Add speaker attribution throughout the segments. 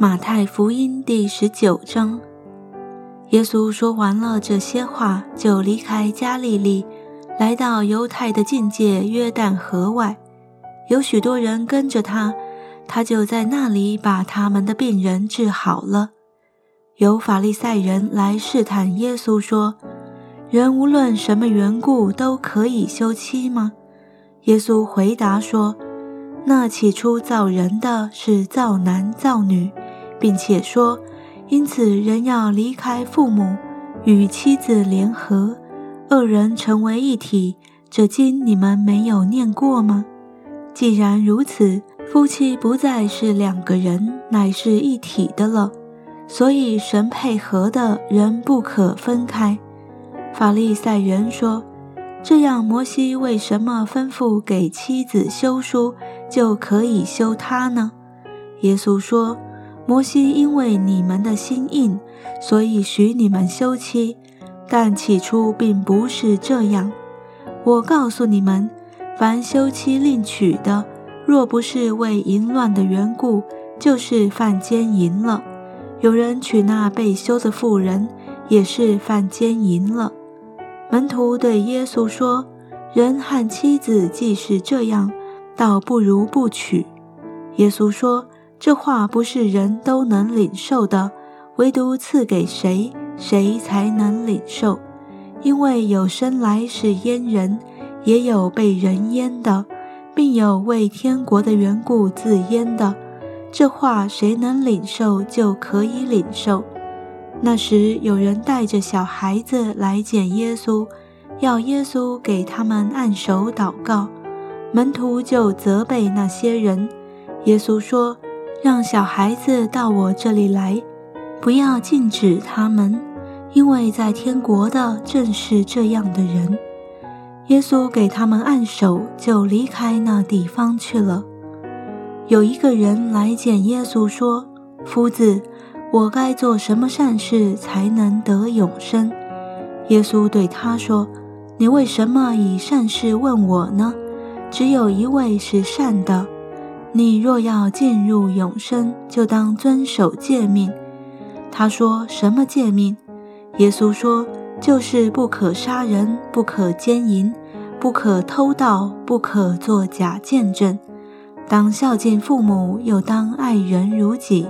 Speaker 1: 马太福音第十九章，耶稣说完了这些话，就离开加利利，来到犹太的境界约旦河外，有许多人跟着他，他就在那里把他们的病人治好了。有法利赛人来试探耶稣，说：“人无论什么缘故都可以休妻吗？”耶稣回答说：“那起初造人的是造男造女。”并且说，因此人要离开父母，与妻子联合，二人成为一体。这经你们没有念过吗？既然如此，夫妻不再是两个人，乃是一体的了。所以神配合的人不可分开。法利赛人说：“这样，摩西为什么吩咐给妻子休书，就可以休他呢？”耶稣说。摩西因为你们的心硬，所以许你们休妻，但起初并不是这样。我告诉你们，凡休妻另娶的，若不是为淫乱的缘故，就是犯奸淫了。有人娶那被休的妇人，也是犯奸淫了。门徒对耶稣说：“人和妻子既是这样，倒不如不娶。”耶稣说。这话不是人都能领受的，唯独赐给谁，谁才能领受。因为有生来是阉人，也有被人阉的，并有为天国的缘故自阉的。这话谁能领受，就可以领受。那时有人带着小孩子来见耶稣，要耶稣给他们按手祷告。门徒就责备那些人。耶稣说。让小孩子到我这里来，不要禁止他们，因为在天国的正是这样的人。耶稣给他们按手，就离开那地方去了。有一个人来见耶稣，说：“夫子，我该做什么善事才能得永生？”耶稣对他说：“你为什么以善事问我呢？只有一位是善的。”你若要进入永生，就当遵守诫命。他说：“什么诫命？”耶稣说：“就是不可杀人，不可奸淫，不可偷盗，不可作假见证，当孝敬父母，又当爱人如己。”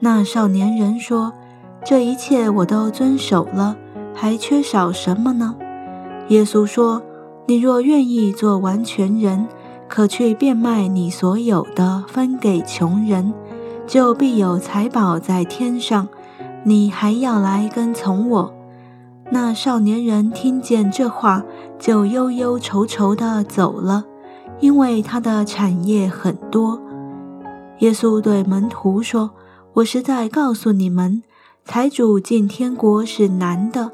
Speaker 1: 那少年人说：“这一切我都遵守了，还缺少什么呢？”耶稣说：“你若愿意做完全人。”可去变卖你所有的，分给穷人，就必有财宝在天上。你还要来跟从我。那少年人听见这话，就忧忧愁愁地走了，因为他的产业很多。耶稣对门徒说：“我实在告诉你们，财主进天国是难的。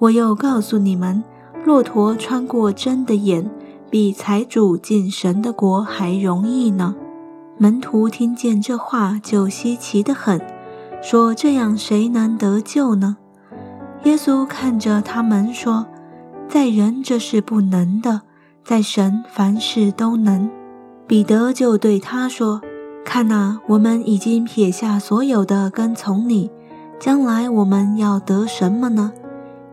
Speaker 1: 我又告诉你们，骆驼穿过针的眼。”比财主进神的国还容易呢。门徒听见这话，就稀奇得很，说：“这样谁能得救呢？”耶稣看着他们说：“在人这是不能的，在神凡事都能。”彼得就对他说：“看哪，我们已经撇下所有的跟从你，将来我们要得什么呢？”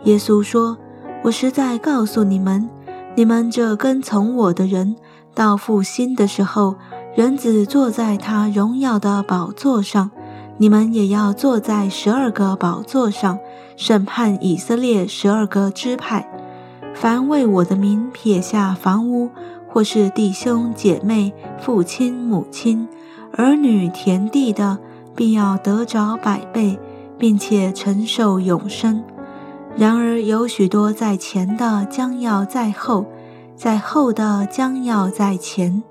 Speaker 1: 耶稣说：“我实在告诉你们。”你们这跟从我的人，到复兴的时候，人子坐在他荣耀的宝座上，你们也要坐在十二个宝座上，审判以色列十二个支派。凡为我的名撇下房屋，或是弟兄姐妹、父亲母亲、儿女、田地的，必要得着百倍，并且承受永生。然而有许多在前的将要在后，在后的将要在前。